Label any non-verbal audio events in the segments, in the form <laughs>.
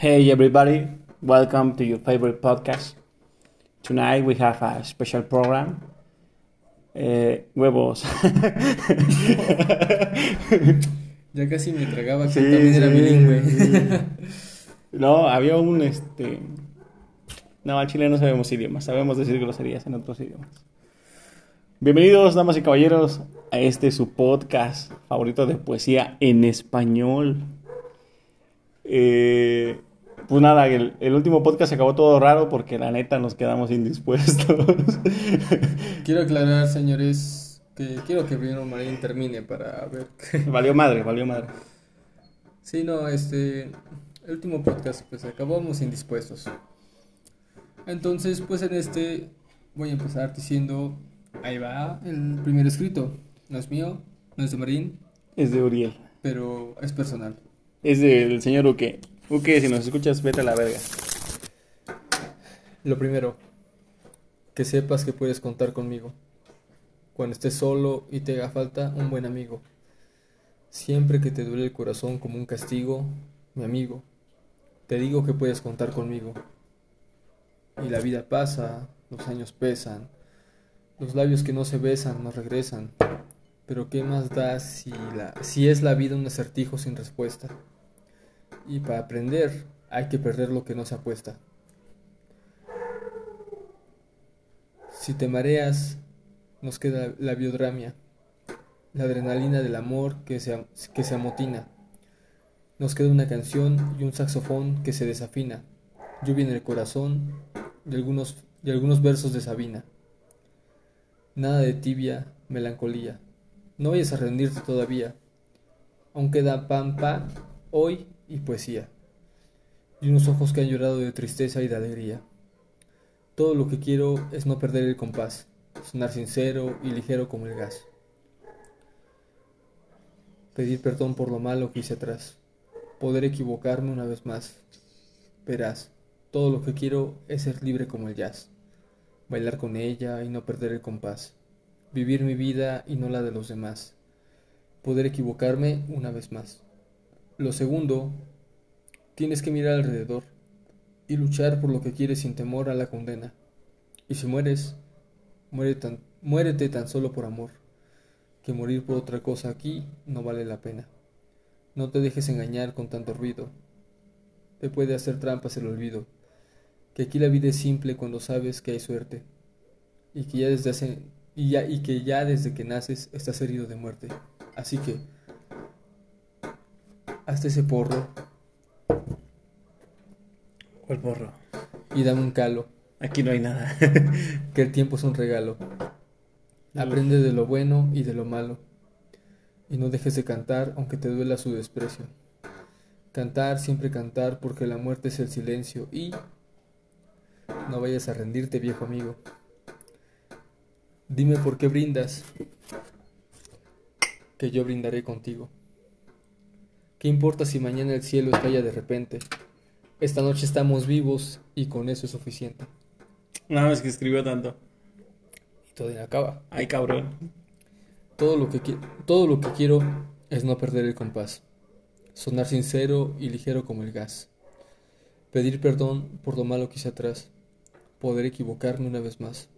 Hey everybody, welcome to your favorite podcast. Tonight we have a special program. Eh, huevos. <laughs> Ya casi me tragaba que Sí, también era bilingüe. sí. No, había un este. No, al chile no sabemos idiomas, sabemos decir groserías en otros idiomas. Bienvenidos, damas y caballeros, a este su podcast favorito de poesía en español. Eh, pues nada, el, el último podcast se acabó todo raro porque la neta nos quedamos indispuestos. <laughs> Quiero aclarar, señores, que quiero que primero Marín termine para ver. valió madre, valió madre. Sí, no, este. El último podcast, pues acabamos indispuestos. Entonces, pues en este voy a empezar diciendo: Ahí va el primer escrito. No es mío, no es de Marín, Es de Uriel. pero es personal. Es del señor Uke. Uke, si nos escuchas, vete a la verga. Lo primero, que sepas que puedes contar conmigo. Cuando estés solo y te haga falta un buen amigo. Siempre que te duele el corazón como un castigo, mi amigo, te digo que puedes contar conmigo. Y la vida pasa, los años pesan, los labios que no se besan no regresan. Pero ¿qué más da si, la, si es la vida un acertijo sin respuesta? Y para aprender hay que perder lo que no se apuesta. Si te mareas, nos queda la biodramia, la adrenalina del amor que se, que se amotina. Nos queda una canción y un saxofón que se desafina, lluvia en el corazón y algunos, y algunos versos de Sabina. Nada de tibia, melancolía. No vayas a rendirte todavía. Aún queda pampa, hoy y poesía. Y unos ojos que han llorado de tristeza y de alegría. Todo lo que quiero es no perder el compás, sonar sincero y ligero como el gas. Pedir perdón por lo malo que hice atrás, poder equivocarme una vez más. Verás, todo lo que quiero es ser libre como el jazz, bailar con ella y no perder el compás, vivir mi vida y no la de los demás, poder equivocarme una vez más. Lo segundo, tienes que mirar alrededor y luchar por lo que quieres sin temor a la condena. Y si mueres, muere tan, muérete tan solo por amor, que morir por otra cosa aquí no vale la pena. No te dejes engañar con tanto ruido, te puede hacer trampas el olvido, que aquí la vida es simple cuando sabes que hay suerte, y que ya desde hace, y ya, y que ya desde que naces estás herido de muerte. Así que, hazte ese porro ¿Cuál porro? y dame un calo. Aquí no hay nada. <laughs> que el tiempo es un regalo. Aprende de lo bueno y de lo malo. Y no dejes de cantar aunque te duela su desprecio. Cantar, siempre cantar, porque la muerte es el silencio y no vayas a rendirte, viejo amigo. Dime por qué brindas, que yo brindaré contigo. ¿Qué importa si mañana el cielo estalla de repente? Esta noche estamos vivos y con eso es suficiente. Nada más que escribió tanto. Y todavía acaba. Ay, cabrón. Todo lo que todo lo que quiero es no perder el compás, sonar sincero y ligero como el gas, pedir perdón por lo malo que hice atrás, poder equivocarme una vez más.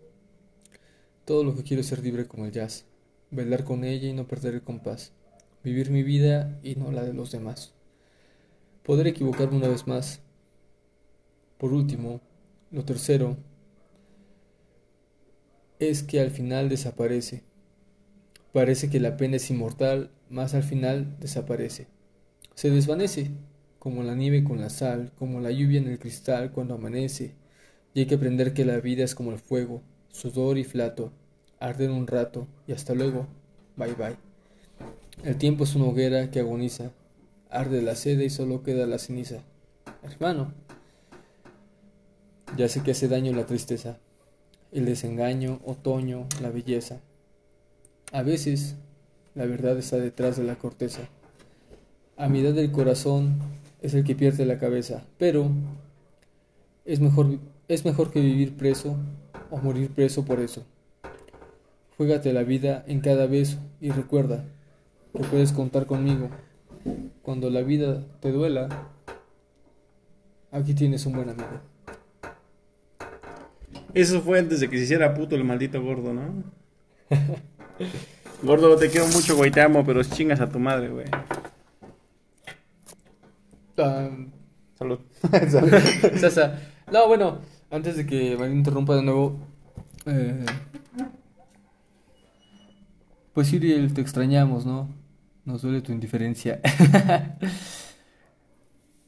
Todo lo que quiero es ser libre como el jazz, bailar con ella y no perder el compás, vivir mi vida y no la de los demás. Poder equivocarme una vez más. Por último, lo tercero es que al final desaparece. Parece que la pena es inmortal, mas al final desaparece. Se desvanece, como la nieve con la sal, como la lluvia en el cristal cuando amanece. Y hay que aprender que la vida es como el fuego, sudor y flato, arden un rato y hasta luego, bye bye. El tiempo es una hoguera que agoniza, arde la seda y solo queda la ceniza. Hermano, ya sé que hace daño la tristeza, el desengaño, otoño, la belleza. A veces la verdad está detrás de la corteza. A mitad del corazón es el que pierde la cabeza, pero es mejor, es mejor que vivir preso o morir preso por eso. Juégate la vida en cada beso y recuerda que puedes contar conmigo. Cuando la vida te duela, Aquí tienes un buen amigo. Eso fue antes de que se hiciera puto el maldito gordo, ¿no? <laughs> gordo, te quiero mucho, güey, te amo, pero chingas a tu madre, güey. Ah, <laughs> Salud. Sasa. No, bueno, antes de que me interrumpa de nuevo. eh, pues Uriel, te extrañamos, ¿no? Nos duele tu indiferencia. <laughs>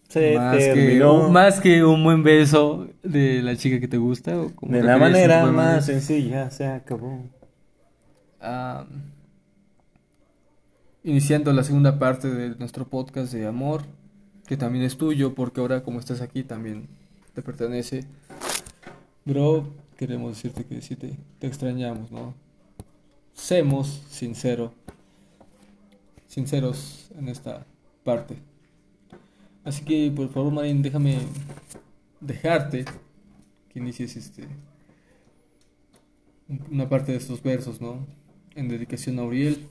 Se más, que, terminó más que un buen beso de la chica que te gusta. O como de la manera más sencilla, se acabó. Ah, iniciando la segunda parte de nuestro podcast de amor, que también es tuyo, porque ahora como estás aquí también te pertenece. Bro, queremos decirte que sí te, te extrañamos, ¿no? Semos sincero, sinceros en esta parte. Así que por favor, Marín, déjame dejarte que inicies este una parte de estos versos, ¿no? En dedicación a Uriel,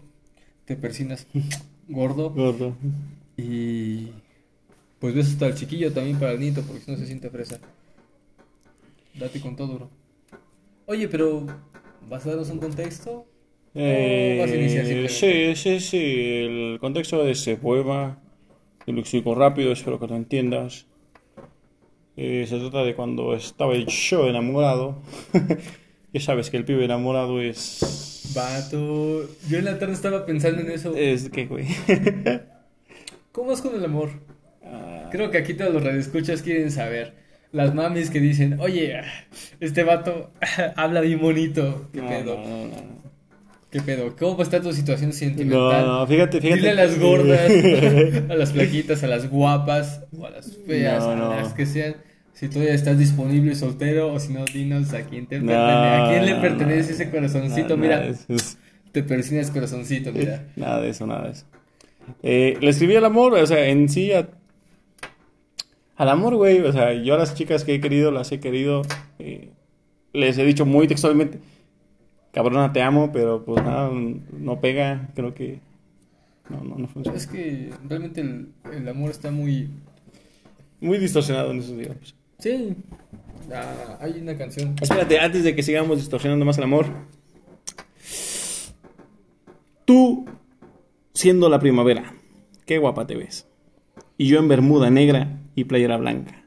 te persinas <laughs> gordo Gordo. y pues besos hasta el chiquillo también para el nieto, porque si no se siente fresa. Date con todo, bro. Oye, pero ¿vas a darnos un contexto? Eh, vas a iniciar simplemente? sí, sí, sí. El contexto de ese poema, te lo explico rápido, espero que lo entiendas. Eh, se trata de cuando estaba yo enamorado. <laughs> ya sabes que el pibe enamorado es. Vato, yo en la tarde estaba pensando en eso. Es que, güey. <laughs> ¿Cómo es con el amor? Ah, Creo que aquí todos los radioescuchas quieren saber. Las mamis que dicen, oye, este vato <laughs> habla bien bonito. ¿Qué no, pedo? no, no. ¿Qué pedo? ¿Cómo está tu situación No, sentimental? no, fíjate, fíjate. Dile a las gordas, <laughs> a las flaquitas, a las guapas o a las feas, No, no. a las que sean. Si todavía estás disponible soltero o si no, dinos a quién te No, pertenece. ¿A quién le no, pertenece no. ese corazoncito? Mira, eso. te persinas corazoncito, mira. <laughs> Nada de eso, nada de eso. Eh, le escribí al amor, o sea, en sí a- al amor, güey. O sea, yo a las chicas que he querido, las he querido. eh, les he dicho muy textualmente, cabrona, te amo, pero pues nada, no pega. Creo que no, no, no funciona. Es que realmente el, el amor está muy... Muy distorsionado en esos días. Sí, ah, hay una canción. Espérate, antes de que sigamos distorsionando más el amor. Tú, siendo la primavera, qué guapa te ves. Y yo en bermuda negra y playera blanca.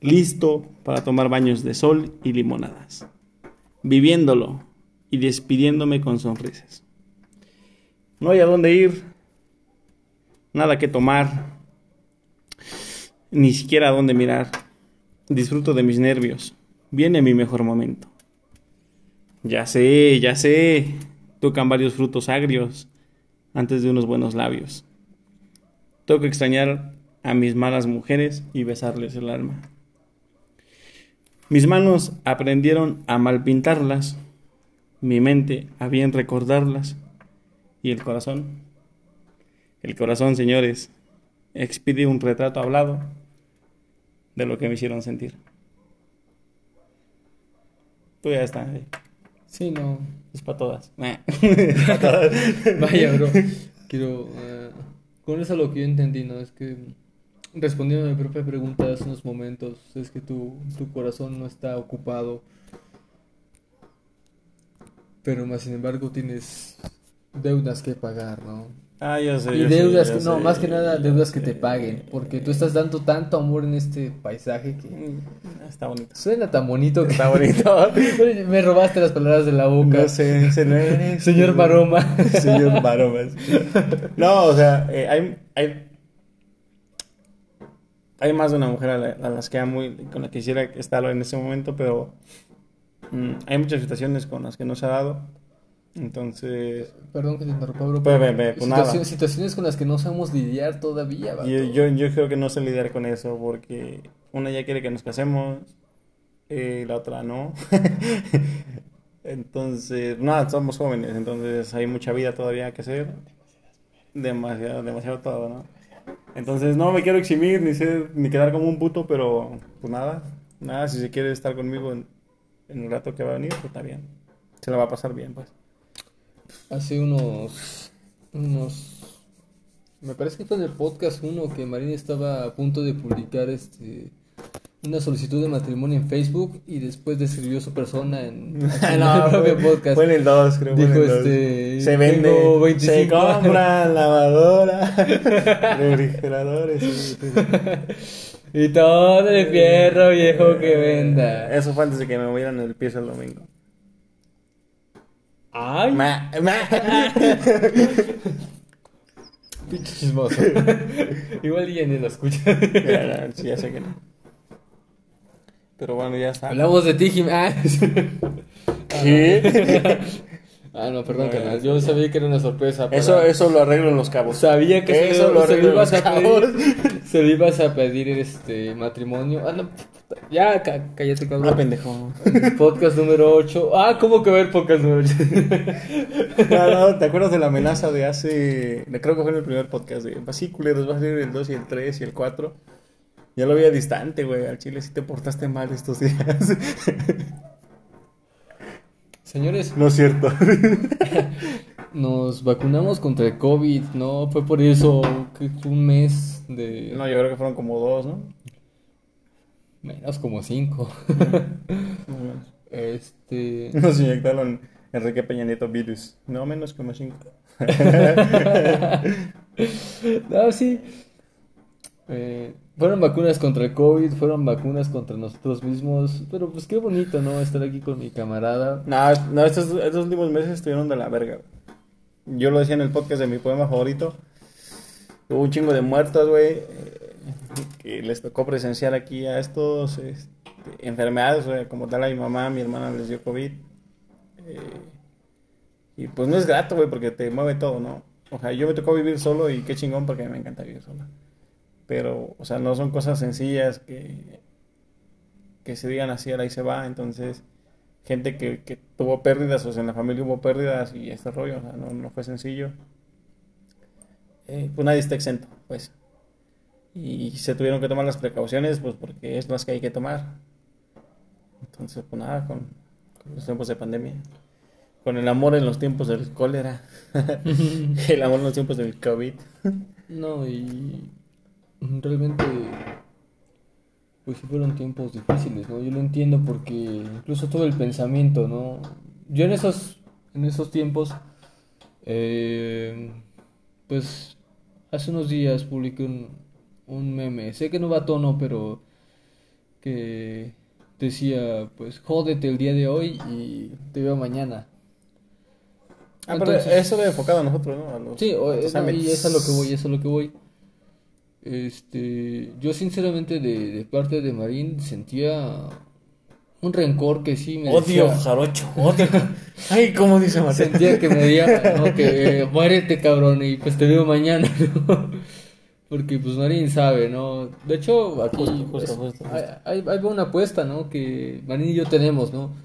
Listo para tomar baños de sol y limonadas. Viviéndolo y despidiéndome con sonrisas. No hay a dónde ir. Nada que tomar. Ni siquiera a dónde mirar. Disfruto de mis nervios. Viene mi mejor momento. Ya sé, ya sé. Tocan varios frutos agrios antes de unos buenos labios. Tengo que extrañar a mis malas mujeres y besarles el alma. Mis manos aprendieron a malpintarlas, mi mente a bien recordarlas y el corazón. El corazón, señores, expide un retrato hablado de lo que me hicieron sentir. Tú ya está, eh. Sí, no. es para todas. Nah. <laughs> Vaya, bro. Quiero. eh, con eso lo que yo entendí, ¿no? Es que. Respondiendo a mi propia pregunta hace unos momentos, es que tu, tu corazón no está ocupado. Pero más sin embargo tienes deudas que pagar, ¿no? Ah, ya sé. Y ya sé, deudas, ya que, no, más que nada deudas que te paguen. Porque tú estás dando tanto amor en este paisaje que Mm, Está bonito. suena tan bonito que. Está bonito. <laughs> Me robaste las palabras de la boca. No sé, ese no eres. Señor Maroma. <laughs> Señor Maromas. No, o sea, eh, hay, hay, hay más de una mujer a, la- a las que amo y con la que quisiera estar en ese momento, pero mm, hay muchas situaciones con las que no se ha dado. Entonces, Perdón que te interrumpa, bro. Pero ve, ve, pues nada. situaciones, situaciones con las que no sabemos lidiar todavía, vato. yo, yo, yo creo que no sé lidiar con eso porque una ya quiere que nos casemos, eh, la otra no. <laughs> Entonces, nada, somos jóvenes, entonces hay mucha vida todavía que hacer. Demasiado, demasiado todo, ¿no? Entonces no me quiero eximir ni ser, ni quedar como un puto, pero pues nada, nada, si se quiere estar conmigo en, el rato que va a venir, pues está bien. Se la va a pasar bien, pues. Hace unos. unos. Me parece que fue en el podcast uno que Marín estaba a punto de publicar este. una solicitud de matrimonio en Facebook y después describió su persona en, <laughs> en no, el propio fue, podcast. fue en el 2, creo. Dijo este. Se vende, tengo se 25 años. compra lavadora, <laughs> refrigeradores. Y todo el fierro viejo que venda. Eso fue antes de que me movieran el piso el domingo. Ay, Ma, ma. <laughs> pinche chismoso. <laughs> Igual ya ni lo escucha. Ya, ya, sí, ya sé que no. Pero bueno, ya está. Hablamos de ti, Jim. Ah, <laughs> ¿Qué? Ah, no, perdón, No, ya. Yo sabía que era una sorpresa. para- Eso, eso lo arreglo en los cabos. Sabía que se, Eso lo se lo en ibas a cabos. pedir. <laughs> Se lo ibas a pedir este matrimonio. Ah, no, puta, ya, cá- cállate, Ah, cabrón. pendejo. <laughs> Podcast número 8. Ah, ¿cómo que ver podcast número 8? No, <laughs> no, ¿te acuerdas de la amenaza de hace. Creo que fue en el primer podcast de. Así, culeros, va a salir el 2 y el 3 y el 4. Ya lo veía distante, güey. Al chile sí te portaste mal estos días. Señores, No es cierto. <laughs> nos vacunamos contra el COVID, ¿no? Fue por eso que fue un mes de... No, yo creo que fueron como dos, ¿no? Menos como 5. Más o menos. Este... Nos inyectaron Enrique Peña Nieto virus. No, menos como cinco. <laughs> No, sí. Eh, fueron vacunas contra el COVID, fueron vacunas contra nosotros mismos. Pero pues qué bonito, ¿no? Estar aquí con mi camarada. No, no estos, estos últimos meses estuvieron de la verga. Yo lo decía en el podcast de mi poema favorito. Hubo un chingo de muertos, güey. eh, Que les tocó presenciar aquí a estos este, enfermedades, güey. Como tal, a mi mamá, a mi hermana les dio COVID. eh, y pues no es grato, güey, porque te mueve todo, ¿no? O sea, yo me tocó vivir solo y qué chingón porque me encanta vivir solo. Pero, o sea, no son cosas sencillas que, que se digan así, ahora y se va. Entonces, gente que, que tuvo pérdidas, o sea, en la familia hubo pérdidas y este rollo, o sea, no, no fue sencillo. Eh, pues nadie está exento, pues. Y se tuvieron que tomar las precauciones, pues porque es las que hay que tomar. Entonces, pues nada, con, con los tiempos de pandemia. Con el amor en los tiempos del cólera. <laughs> el amor en los tiempos del COVID. No, y realmente, pues fueron tiempos difíciles, ¿no? Yo lo entiendo porque incluso todo el pensamiento, ¿no? Yo en esos, en esos tiempos, eh, pues hace unos días publiqué un, un meme, sé que no va a tono, pero que decía, pues jódete el día de hoy y te veo mañana. Ah, pero Entonces- eso de enfocado a nosotros, ¿no? A los, Sí, a los no, y ámbitos. es a lo que voy, es a lo que voy. Este, yo sinceramente de, de parte de Marín sentía un rencor que sí me Odio, decía- jarocho, odio. Ay, ¿cómo dice Mateo? sentía que me decía, no, que eh, muérete cabrón y pues te veo mañana, ¿no? <laughs> Porque pues Marín sabe, ¿no? De hecho, aquí Justo, justo, justo, justo. Hay, hay, una apuesta, ¿no? Que Marín y yo tenemos, ¿no?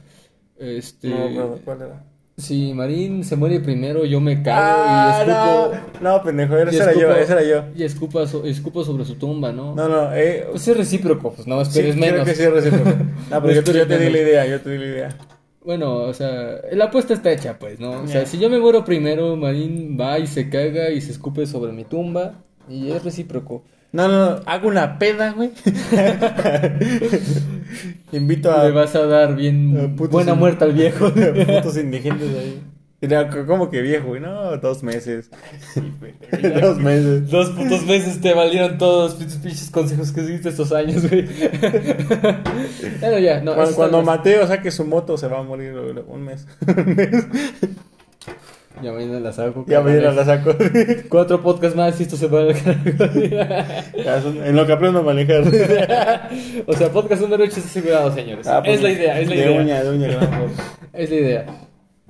Este, No, ¿cuál era? Si Marín se muere primero, yo me cago Ah, y escupo... no, no, pendejo, ese era yo, ese era yo. Y escupa, so- escupo sobre su tumba, ¿no? No, no, eh, Pues es recíproco, pues no sí, esperes creo menos. que sí es recíproco. <laughs> No, pero yo, te- yo te di la idea, yo te di la idea. Bueno, o sea, la apuesta está hecha, pues, ¿no? O sea, si yo me muero primero, Marín va y se caga y se escupe sobre mi tumba y es recíproco. No, no, no, hago una peda, güey. <laughs> Invito a Le vas a dar bien a buena in- muerte al viejo. <laughs> putos indigentes ahí. ¿Cómo que viejo, güey? No, dos meses. <laughs> dos meses. Dos putos meses te valieron todos los pinches consejos que diste estos años, güey. Bueno, ya, no. Cuando, cuando Mateo saque su moto se va a morir güey, un mes. Ya mañana la saco. ya mañana la saco. Cuatro podcasts más y esto se va carajo. Ya, son- en lo que aprendo a manejar. <laughs> O sea, podcast número 8 está asegurado, señores. Ah, pues, es la idea, es la de idea. uña, de uña. Es la idea.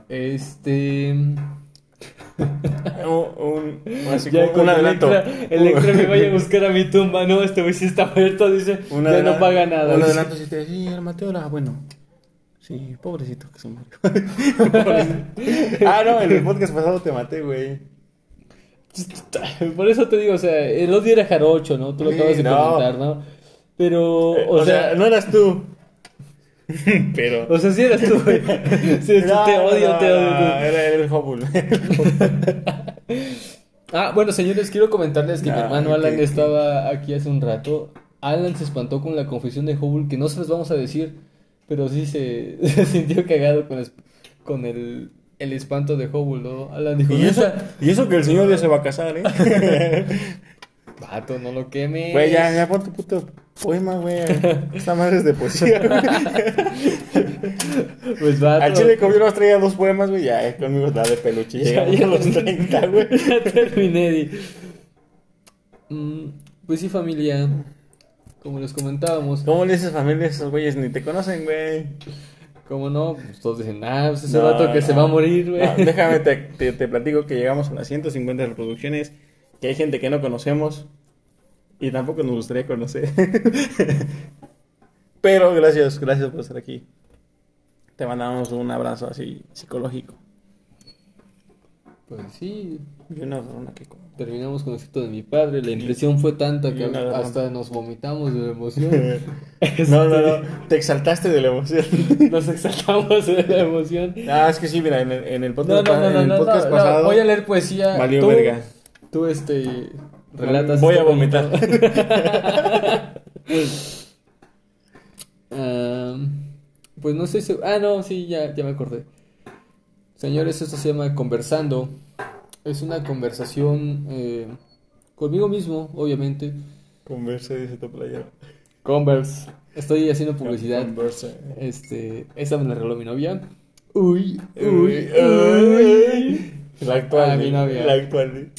Este. un, un, Ya un adelanto. Electra, me vaya a <laughs> buscar a mi tumba, no, este güey sí está muerto, dice. Ya no paga nada. Un adelanto si te decía, el Mateo era bueno. Sí, pobrecito que se murió. <laughs> Ah, no, en el podcast pasado te maté, güey. Por eso te digo, o sea, el odio era jarocho, ¿no? Tú lo Sí, acabas de no. comentar, ¿no? Pero, Eh, o, sea, no eras tú. <laughs> Pero. o sea, sí eras tú, güey. <laughs> Sí, No, te odio, no, te no, odio. Era el Hubble. Ah, bueno, señores, quiero comentarles que mi hermano Alan estaba aquí hace un rato Alan se espantó con la confesión de Hubble, que no se las vamos a decir, pero sí se, se <laughs> sintió cagado con, es- con el, el espanto de Hubble, ¿no? Alan dijo, Y eso, y eso que el señor ya se va a casar, ¿eh? <laughs> Vato, no lo quemes. Güey, ya, ya pon tu puto poema, güey. Esta madre es de poesía, güey. <laughs> Pues vato. Al chile conmigo nos traía dos poemas, güey. Ya, eh, conmigo está de peluche. Ya, ya los terminé. 30, güey. Ya terminé. di. Mm, pues sí, familia. Como les comentábamos, ¿Cómo le dices familia a esos güeyes? Ni te conocen, güey. como no, pues todos dicen, ah, pues ese No, vato que se va a morir, güey. No, déjame, <laughs> te, te, te platico que llegamos a las 150 reproducciones. Que hay gente que no conocemos. Y tampoco nos gustaría conocer. <laughs> Pero gracias, gracias por estar aquí. Te mandamos un abrazo así psicológico. Pues sí, Y una una que como. terminamos con el cito de mi padre. La impresión fue tanta que hasta nos vomitamos de la emoción. <laughs> No, no, no. Te exaltaste de la emoción. <laughs> Nos exaltamos de la emoción. Ah, es que sí, mira, en el, en el podcast, no, no, en no, el no, podcast no, pasado. no, voy a leer poesía. Valió tú, verga. Tú, este, relatas. Voy a esto vomitar. <laughs> Ah, pues no sé si... Ah, no, sí, ya, ya me acordé. Señores, esto se llama Conversando. Es una conversación eh, conmigo mismo, obviamente. Conversa, dice tu playera. Converse. Estoy haciendo publicidad. Conversa. Este, esa me la regaló mi novia. Uy, uy, Uy, uy. La actual. Ah, mi novia. La actual.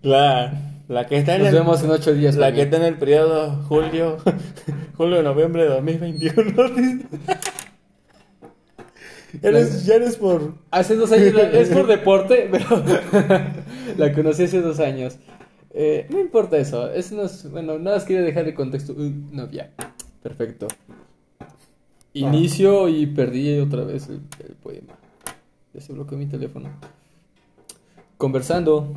La, la que está en Nos el, vemos en ocho días. La que está en el periodo julio, <laughs> julio-noviembre de 2021. <laughs> ya, no es, ya no es por... Hace dos años, la- <laughs> es por deporte, pero <laughs> la conocí hace dos años. Eh, no importa eso, es unos- bueno, nada más quería dejar de contexto. Uy, novia, perfecto. Inicio y perdí otra vez el, el poema. Ya se bloqueó mi teléfono. Conversando,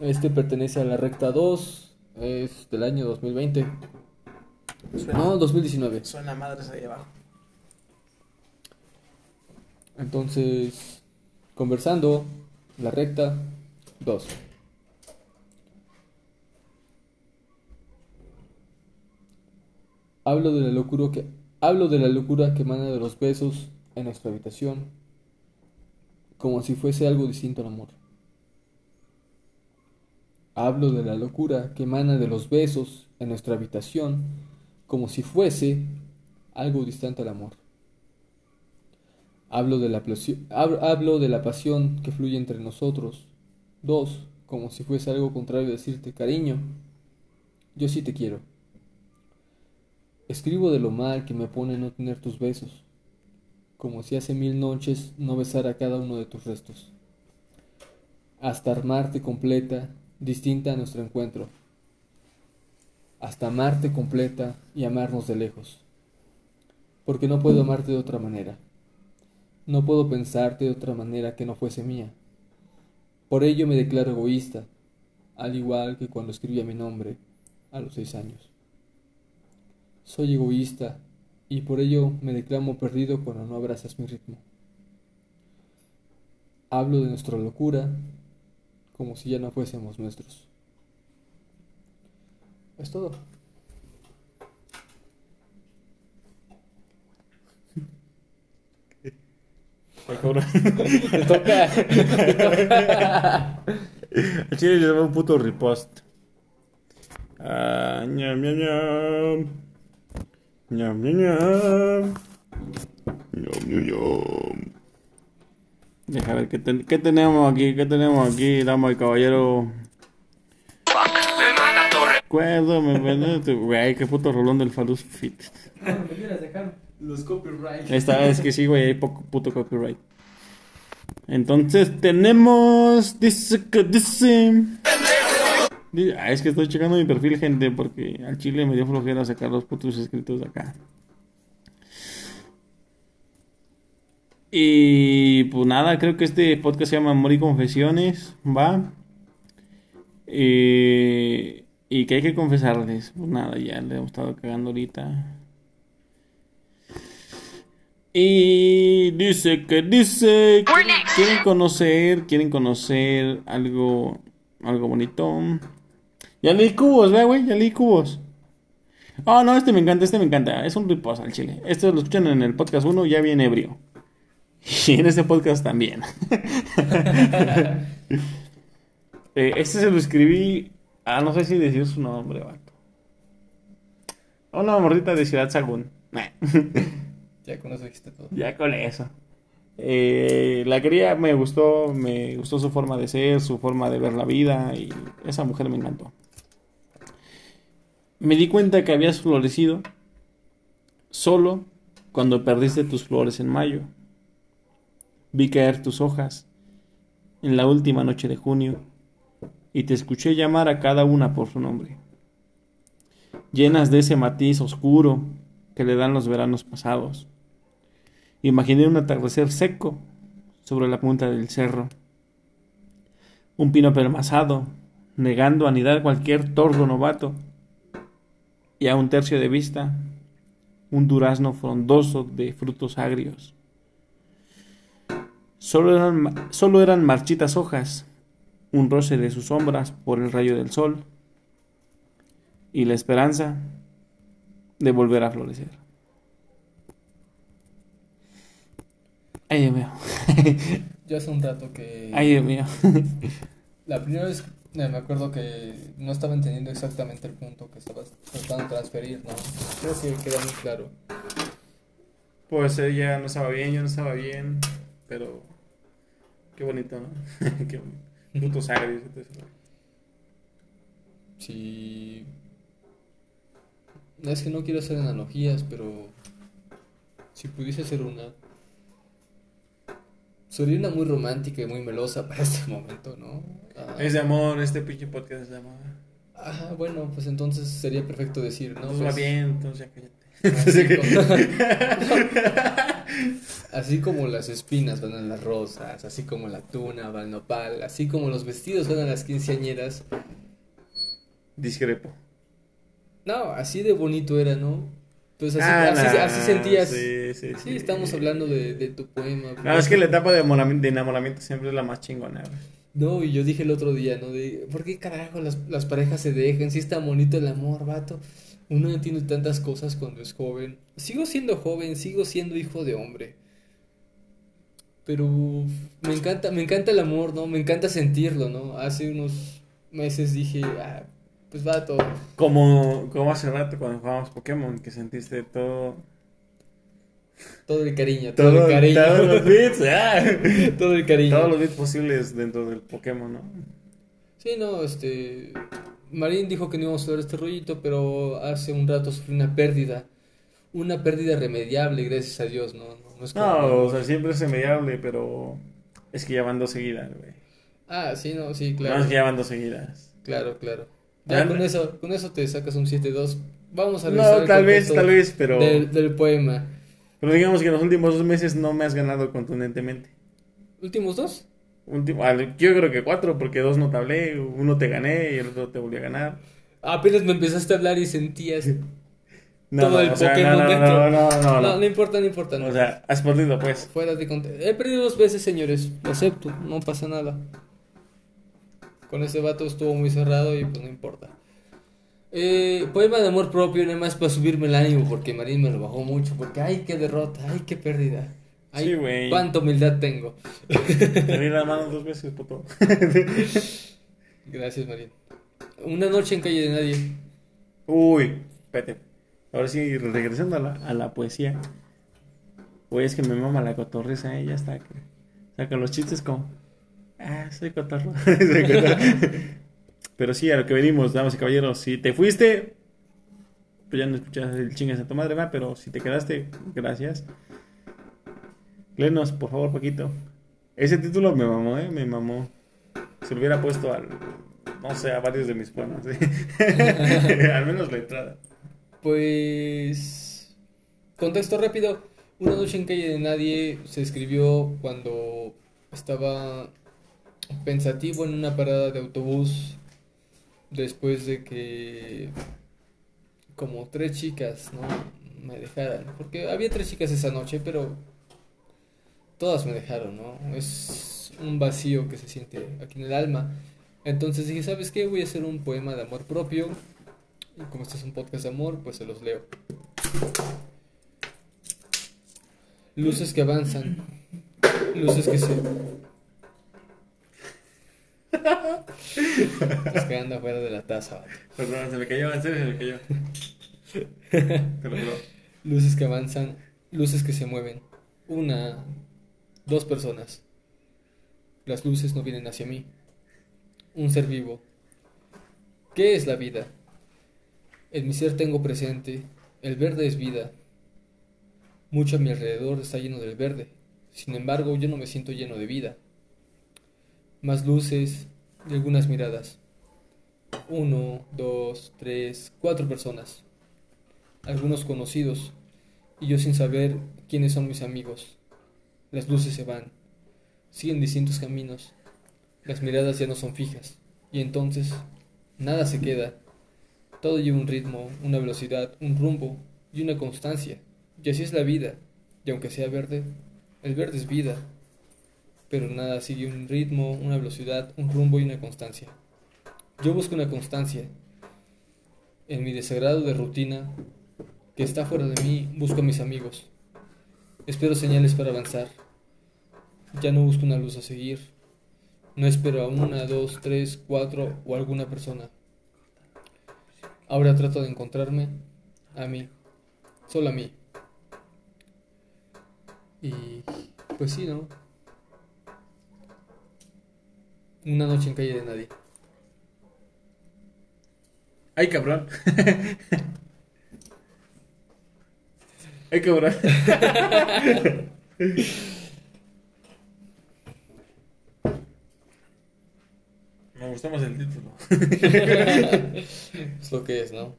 este pertenece a la recta 2, es del año 2020. No, 2019. Suena madres ahí abajo. Entonces, conversando, la recta 2. Hablo de la locura que hablo de la locura que emana de los besos en nuestra habitación, como si fuese algo distinto al amor. Hablo de la locura que emana de los besos en nuestra habitación, como si fuese algo distante al amor. Hablo de, la hab- hablo de la pasión que fluye entre nosotros. Dos, como si fuese algo contrario decirte, cariño, yo sí te quiero. Escribo de lo mal que me pone no tener tus besos, como si hace mil noches no besara cada uno de tus restos. Hasta armarte completa, distinta a nuestro encuentro. Hasta amarte completa y amarnos de lejos. Porque no puedo amarte de otra manera. No puedo pensarte de otra manera que no fuese mía. Por ello me declaro egoísta, al igual que cuando escribía mi nombre a los seis años. Soy egoísta y por ello me declamo perdido cuando no abrazas mi ritmo. Hablo de nuestra locura como si ya no fuésemos nuestros. Es todo. Ay, cabrón. <laughs> Te toca. Te toca. El chile le daba un puto repost. Ah, ñam, ñam, ñam. Ñam, ñam, ñam. Ñam, ñam, ñam. Deja ver qué, ten- qué tenemos aquí, qué tenemos aquí, dama y caballero. Recuerdo, me acuerdo, güey, qué puto rolón del Falus Fit. <laughs> Debieras dejar los copyrights. Esta vez que sí, güey, hay poco puto copyright. Entonces tenemos. Dice que dice. Di- Ah, es que estoy checando mi perfil, gente, porque al chile me dio flojera sacar los putos escritos de acá. Y pues nada, creo que este podcast se llama Amor y Confesiones, ¿va? Eh, y que hay que confesarles. Pues nada, ya le hemos estado cagando ahorita. Y dice que dice que quieren conocer, quieren conocer algo, algo bonito. Ya leí cubos, vea, güey, ya leí cubos. Oh, no, este me encanta, este me encanta. Es un riposo al chile. Esto lo escuchan en el podcast 1, ya bien ebrio. <laughs> Y en este podcast también. <laughs> Eh, este se lo escribí. Ah, no sé si decir su nombre, vato. Una morrita de Ciudad Sagún. <laughs> Ya con eso dijiste todo. Ya con eso. Eh, la quería, me gustó, me gustó su forma de ser, su forma de ver la vida y esa mujer me encantó. Me di cuenta que habías florecido solo cuando perdiste tus flores en mayo. Vi caer tus hojas en la última noche de junio y te escuché llamar a cada una por su nombre, llenas de ese matiz oscuro que le dan los veranos pasados. Imaginé un atardecer seco sobre la punta del cerro, un pino permazado, negando anidar cualquier tordo novato, y a un tercio de vista, un durazno frondoso de frutos agrios. Solo eran, solo eran marchitas hojas, un roce de sus sombras por el rayo del sol, y la esperanza de volver a florecer. Ay, Dios mío. <laughs> Yo hace un rato que... Ay, Dios mío. <laughs> La primera vez eh, me acuerdo que no estaba entendiendo exactamente el punto que estabas tratando de transferir, ¿no? Creo que queda muy claro. Pues ella no estaba bien, yo no estaba bien, pero qué bonito, ¿no? <laughs> qué bonito. Frutos agrios. Sí. Es que no quiero hacer analogías, pero si pudiese ser una, sería una muy romántica y muy melosa para este <laughs> momento, ¿no? Ah, Es de amor, este pinche podcast es de amor. Ajá, bueno, pues entonces sería perfecto decir, ¿no? Entonces va Pues, bien, entonces ya cállate. Así como, <laughs> así como las espinas van a las rosas, así como la tuna va al nopal, así como los vestidos van a las quinceañeras. Discrepo. No, así de bonito era, ¿no? Pues así, Ah, así, nah, así sentías. Sí, sí, Sí, estamos hablando de, de tu poema. No, es que la etapa de enamorami- de enamoramiento siempre es la más chingona, güey. No, y yo dije el otro día, ¿no? De, ¿por qué carajo las, las parejas se dejan? Si es tan bonito el amor, vato. Uno no entiende tantas cosas cuando es joven. Sigo siendo joven, sigo siendo hijo de hombre. Pero me encanta, me encanta el amor, ¿no? Me encanta sentirlo, ¿no? Hace unos meses dije, ah, pues vato, Como, como hace rato cuando jugábamos Pokémon, que sentiste todo. todo el cariño, todo, Todo, el cariño. todos los bits, <laughs> ah. todo el cariño. Todos los bits posibles dentro del Pokémon, ¿no? Sí, no, este. Marín dijo que no íbamos a de este rollito, pero hace un rato sufrí una pérdida. Una pérdida irremediable, gracias a Dios, ¿no? No, no es como- No, o sea, siempre es irremediable, pero es que ya van dos seguidas, güey. Ah, sí, no, sí, No, claro. es que ya van dos seguidas. Claro, claro. Ya con no. eso, con eso te sacas un 7-2. Vamos a No, revisar el tal vez, tal vez, pero... Del, del poema. Pero digamos que en los últimos dos meses no me has ganado contundentemente. ¿Últimos dos? Último, yo creo que cuatro, porque dos no te hablé, uno te gané y el otro te volví a ganar. Apenas me empezaste a hablar y sentías <laughs> No, todo el o sea, Pokémon no, no, dentro. No, no, no, No, no. no importa, no importa. no. O sea, has perdido, pues. Fuera de contexto. He perdido dos veces, señores. Lo acepto, no pasa nada. Con ese vato estuvo muy cerrado y pues no importa. Eh, poema de amor propio, nada más para subirme el ánimo, porque Marín me lo bajó mucho. Porque, ay, qué derrota, ay, qué pérdida. Ay, Sí, güey. cuánta humildad tengo. <laughs> Te la mano dos veces, puto. <laughs> Gracias, Marín. Una noche en calle de nadie. Uy, espérate. Ahora sí, regresando a la, a la poesía. Güey, es que me mama la cotorriza, ¿eh? Ya está. Saca los chistes como... Ah, soy cotorro. <laughs> Soy cotorro. Pero sí, a lo que venimos, damas y caballeros. Si te fuiste, pues ya no escuchas el chingas a tu madre, va. Pero si te quedaste, gracias. Léenos, por favor, Paquito. Ese título me mamó, ¿eh? Me mamó. Se lo hubiera puesto al... No sé, a varios de mis poemas. ¿eh? <laughs> al menos la entrada. Pues. Contexto rápido. Una noche en calle de nadie se escribió cuando estaba pensativo en una parada de autobús después de que como tres chicas, ¿no? Me dejaran. Porque había tres chicas esa noche, pero todas me dejaron, ¿no? Es un vacío que se siente aquí en el alma. Entonces dije, ¿sabes qué? Voy a hacer un poema de amor propio Y como este es un podcast de amor, pues se los leo. Luces que avanzan. Luces que se. Es que anda fuera de la taza, vato. Perdón, se me cayó, en serio se me cayó. Te lo juro. Luces que avanzan, luces que se mueven. Una, dos personas. Las luces no vienen hacia mí. Un ser vivo. ¿Qué es la vida? En mi ser tengo presente, el verde es vida. Mucho a mi alrededor está lleno del verde. Sin embargo, yo no me siento lleno de vida. Más luces y algunas miradas. Uno, dos, tres, cuatro personas. Algunos conocidos. Y yo sin saber quiénes son mis amigos. Las luces se van. Siguen distintos caminos. Las miradas ya no son fijas. Y entonces, nada se queda. Todo lleva un ritmo, una velocidad, un rumbo y una constancia. Y así es la vida. Y aunque sea verde, el verde es vida. Pero nada sigue un ritmo, una velocidad, un rumbo y una constancia. Yo busco una constancia. En mi desagrado de rutina, que está fuera de mí, busco a mis amigos. Espero señales para avanzar. Ya no busco una luz a seguir. No espero a una, dos, tres, cuatro o alguna persona. Ahora trato de encontrarme a mí, solo a mí. Y pues sí, ¿no? Una noche en calle de nadie. Ay, cabrón. Ay, cabrón. Me gustó más el título. Es lo que es, ¿no?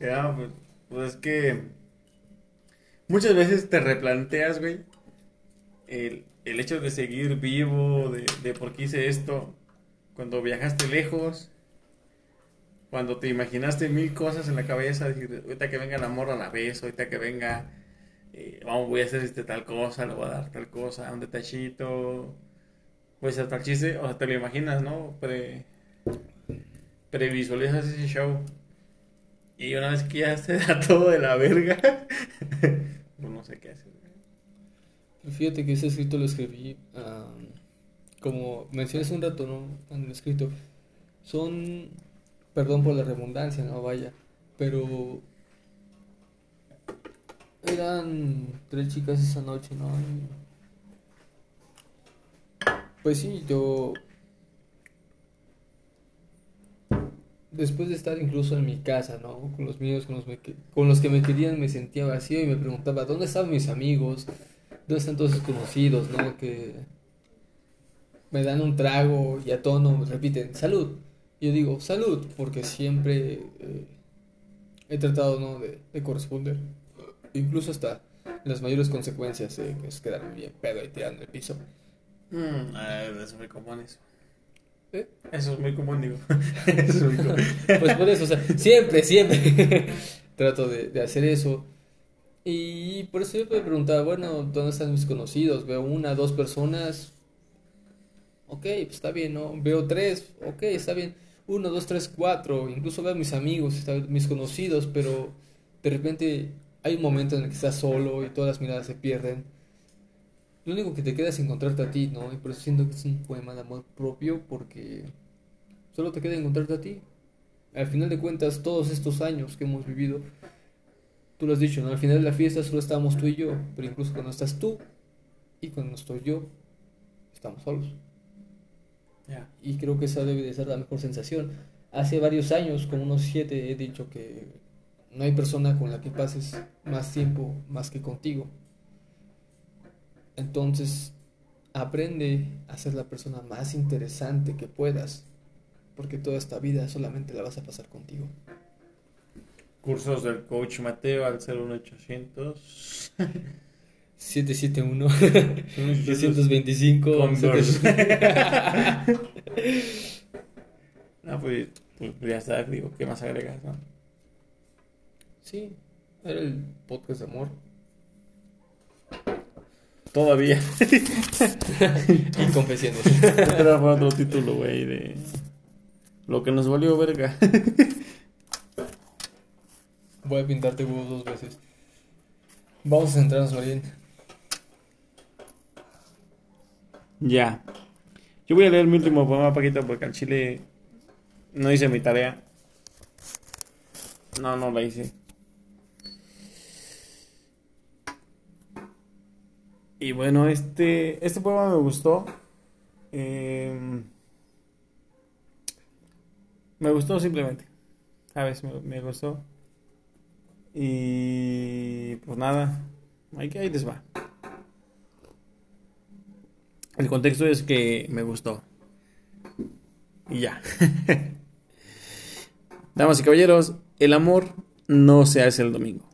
Ya, pues, pues es que muchas veces te replanteas, güey, el, el hecho de seguir vivo, de, por qué hice esto, cuando viajaste lejos, cuando te imaginaste mil cosas en la cabeza, decir, ahorita que venga la morra la beso, ahorita que venga, eh, vamos, voy a hacer este tal cosa, le voy a dar tal cosa, un detallito, voy a hacer tal chiste, o sea, te lo imaginas, ¿no? Pre, previsualizas ese show. Y una vez que ya <laughs> se da todo de la verga, <laughs> pues no sé qué hacer. Fíjate que ese escrito lo escribí, ah, como mencioné hace un rato, ¿no? En el escrito. Son, perdón por la redundancia, no vaya, pero eran tres chicas esa noche, ¿no? Pues sí, yo después de estar incluso en mi casa, ¿no? Con los míos, con los, me- con los que me querían, me sentía vacío y me preguntaba, ¿dónde están mis amigos? ¿Dónde están todos esos conocidos, ¿no? Que me dan un trago y a tono me repiten, salud. Yo digo, salud, porque siempre eh, he tratado, ¿no? De, de corresponder. Incluso hasta las mayores consecuencias, eh, que es quedarme bien pedo y tirando el piso. Mm, ah, eso es muy común eso. ¿Eh? Eso es muy común, digo. <laughs> eso es muy común. Pues por eso, o sea, siempre, siempre <laughs> trato de, de hacer eso. Y por eso yo me preguntaba, bueno, ¿dónde están mis conocidos? Veo una, dos personas. Ok, pues está bien, ¿no? Veo tres, ok, está bien. Uno, dos, tres, cuatro. Incluso veo a mis amigos, mis conocidos, pero de repente hay un momento en el que estás solo y todas las miradas se pierden. Lo único que te queda es encontrarte a ti, ¿no? Y por eso siento que es un poema de amor propio, porque solo te queda encontrarte a ti. Al final de cuentas, todos estos años que hemos vivido, tú lo has dicho, ¿no? Al final de la fiesta solo estábamos tú y yo, pero incluso cuando estás tú y cuando estoy yo, estamos solos. Y creo que esa debe de ser la mejor sensación. Hace varios años, como unos siete, he dicho que no hay persona con la que pases más tiempo más que contigo. Entonces, aprende a ser la persona más interesante que puedas, porque toda esta vida solamente la vas a pasar contigo. Cursos del coach Mateo al 01800. 771 225 Condors. No, pues, pues ya está, digo, ¿qué más agregas, no? Sí, era el podcast de amor. Todavía. <laughs> Y confesiones. Era para otro título, güey, de... Lo que nos valió verga. Voy a pintarte huevos dos veces. Vamos a centrarnos, Marín. ya. Yo voy a leer mi último poema, Paquito, porque al chile no hice mi tarea. No, no la hice. Y bueno, este, este poema me gustó. Em, me gustó simplemente. ¿Sabes? Me, me gustó. Y pues nada, ahí, ahí les va. El contexto es que me gustó. Y ya. <laughs> Damas y caballeros, el amor no se hace el domingo.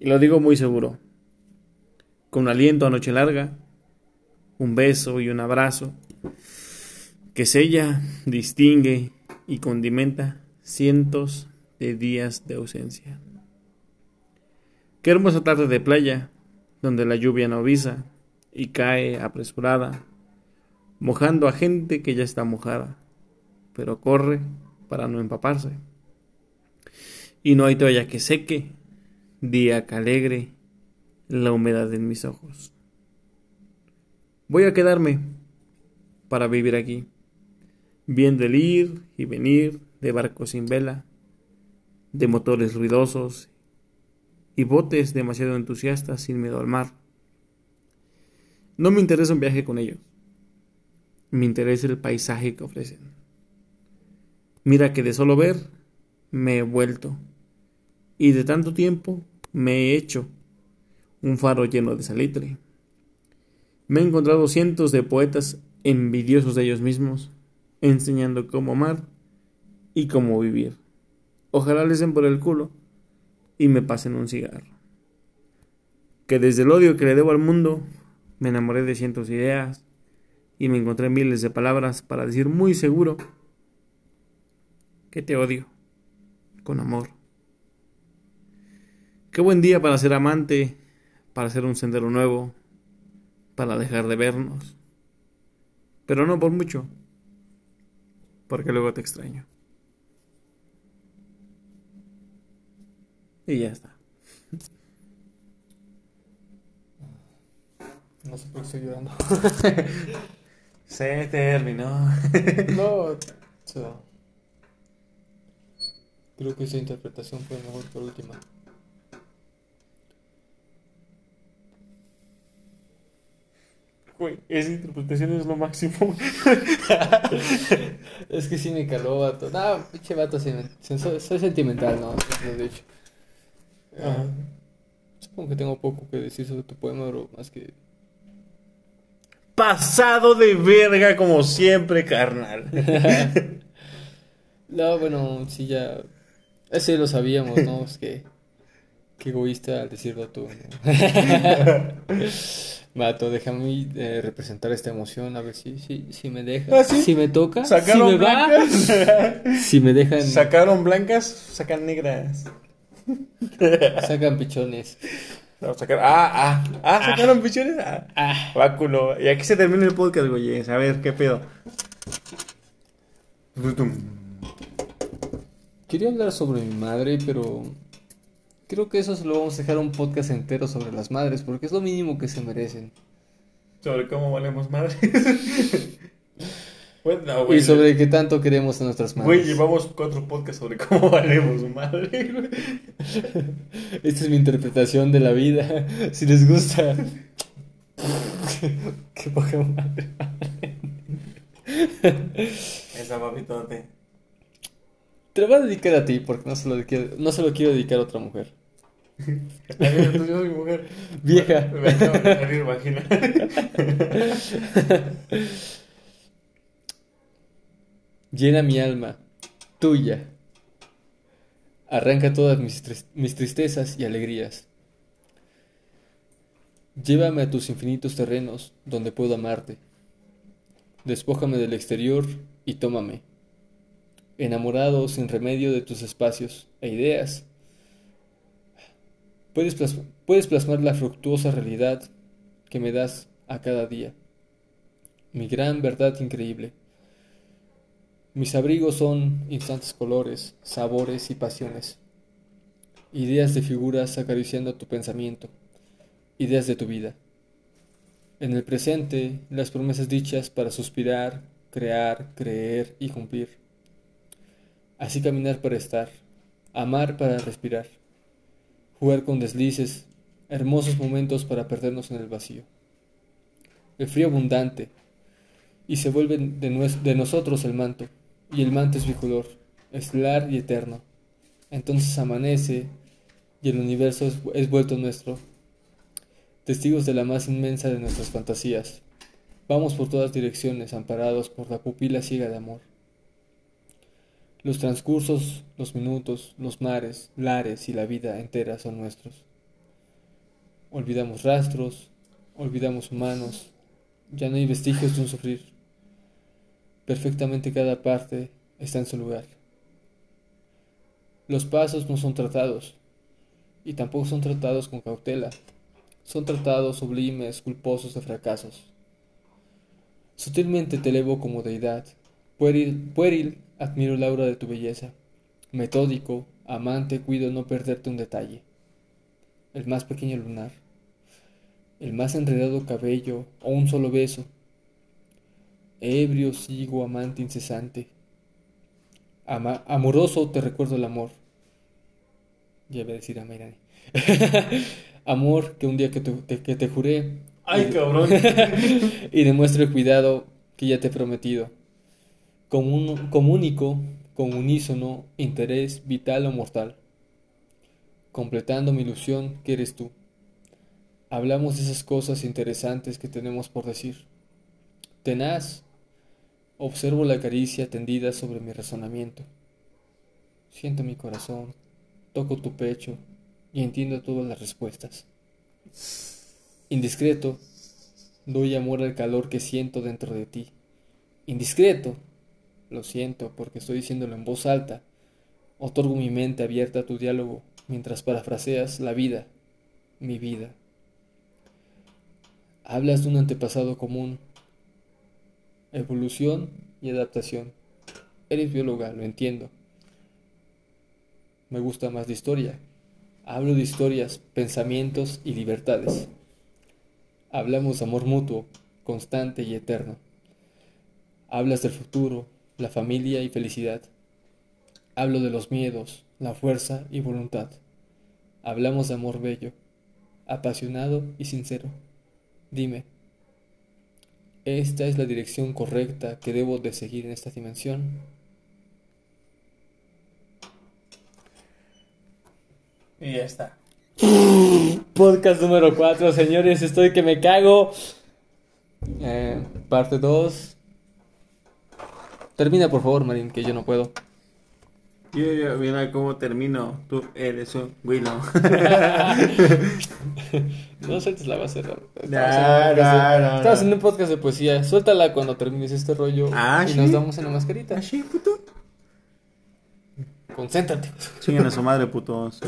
Y lo digo muy seguro. Con un aliento a noche larga, un beso y un abrazo que sella, distingue y condimenta cientos de días de ausencia. Qué hermosa tarde de playa, donde la lluvia no avisa y cae apresurada, mojando a gente que ya está mojada, pero corre para no empaparse. Y no hay toalla que seque, día que alegre la humedad en mis ojos. Voy a quedarme para vivir aquí, viendo el ir y venir de barcos sin vela, de motores ruidosos y botes demasiado entusiastas sin miedo al mar. No me interesa un viaje con ellos, me interesa el paisaje que ofrecen. Mira que de solo ver me he vuelto y de tanto tiempo me he hecho un faro lleno de salitre. Me he encontrado cientos de poetas envidiosos de ellos mismos, enseñando cómo amar y cómo vivir. Ojalá les den por el culo y me pasen un cigarro. Que desde el odio que le debo al mundo, me enamoré de cientos de ideas y me encontré miles de palabras para decir muy seguro que te odio con amor. Qué buen día para ser amante, para hacer un sendero nuevo, para dejar de vernos. Pero no por mucho, porque luego te extraño. Y ya está. No sé por qué estoy llorando. <laughs> Se terminó. no, creo que esa interpretación fue mejor por última. Güey, esa interpretación es lo máximo. <laughs> es que sí me caló, vato. No, pinche vato, soy, soy sentimental, no, lo he dicho. Ajá. Supongo que tengo poco que decir sobre tu poema, bro, más que... Pasado de verga como siempre, carnal. <laughs> No, bueno, sí, ya... Ese lo sabíamos, ¿no? Es que... Qué egoísta al decirlo tú, ¿no? <laughs> Vato, déjame eh, representar esta emoción, a ver si, si, si me deja. ¿Ah, sí? Si me toca, si Sacaron me va, blancas. <laughs> si me dejan, Sacaron blancas, sacan negras. <laughs> sacan pichones. No, sacaron- ah, ah, ah, sacaron pichones. Ah, Ah, báculo. Y aquí se termina el podcast, güey. A ver, ¿qué pedo? quería hablar sobre mi madre, pero creo que eso se lo vamos a dejar un podcast entero sobre las madres, porque es lo mínimo que se merecen. Sobre cómo valemos madre. <laughs> Bueno, güey. Y sobre qué tanto queremos a nuestras Güey, madres. llevamos cuatro podcasts sobre cómo valemos madre, güey. <laughs> Esta es mi interpretación de la vida. Si les gusta. <laughs> Qué poca madre. Esa papitote. Te lo voy a dedicar a ti porque no se lo quiero, no se lo quiero dedicar a otra mujer. Yo soy mujer. Vieja. Me acaba de salir vagina. <laughs> Llena mi alma, tuya. Arranca todas mis, mis tristezas y alegrías. Llévame a tus infinitos terrenos donde puedo amarte. Despójame del exterior y tómame. Enamorado sin remedio de tus espacios e ideas. Puedes, puedes plasmar la fructuosa realidad que me das a cada día. Mi gran verdad increíble. Mis abrigos son instantes colores, sabores y pasiones. Ideas de figuras acariciando tu pensamiento. Ideas de tu vida. En el presente, las promesas dichas para suspirar, crear, creer y cumplir. Así caminar para estar, amar para respirar, jugar con deslices, hermosos momentos para perdernos en el vacío. El frío abundante, y se vuelve de, nosotros el manto, y el manto es bicolor, estelar y eterno. Entonces amanece y el universo es, es vuelto nuestro, testigos de la más inmensa de nuestras fantasías. Vamos por todas direcciones, amparados por la pupila ciega de amor. Los transcursos, los minutos, los mares, lares y la vida entera son nuestros. Olvidamos rastros, olvidamos humanos, ya no hay vestigios de un sufrir. Perfectamente cada parte está en su lugar. Los pasos no son tratados, y tampoco son tratados con cautela, son tratados sublimes, culposos de fracasos. Sutilmente te elevo como deidad, pueril, pueril admiro el aura de tu belleza, metódico, amante cuido no perderte un detalle. El más pequeño lunar, el más enredado cabello o un solo beso. Ebrio sigo amante incesante. amoroso te recuerdo el amor. Ya voy a decir a <laughs> Amor que un día que te, que te juré. Ay, cabrón. <laughs> y demuestre el cuidado que ya te he prometido. Como, único, con unísono, interés vital o mortal. Completando mi ilusión que eres tú. Hablamos de esas cosas interesantes que tenemos por decir. Tenaz, observo la caricia tendida sobre mi razonamiento. Siento mi corazón, toco tu pecho, y entiendo todas las respuestas. Indiscreto, doy amor al calor que siento dentro de ti. Indiscreto, lo siento porque estoy diciéndolo en voz alta. Otorgo mi mente abierta a tu diálogo mientras parafraseas la vida, mi vida. Hablas de un antepasado común, evolución y adaptación. Eres bióloga, lo entiendo. Me gusta más la historia, Hablo de historias, pensamientos y libertades. Hablamos de amor mutuo, constante y eterno. Hablas del futuro, la familia y felicidad. Hablo de los miedos, la fuerza y voluntad. Hablamos de amor bello, apasionado y sincero. Dime, ¿esta es la dirección correcta que debo de seguir en esta dimensión? Y ya está. <laughs> Podcast número 4, señores. Estoy que me cago. Eh, parte 2. Termina, por favor, Marín, que yo no puedo. Yo, yo, mira cómo termino. Tú eres un Willow. <laughs> <laughs> no sueltes la base. Estaba no, haciendo un podcast de poesía. Suéltala cuando termines este rollo. Ah, y nos damos en la mascarita. ¿Ah, sí, puto? Concéntrate. Chingan a su madre, putos.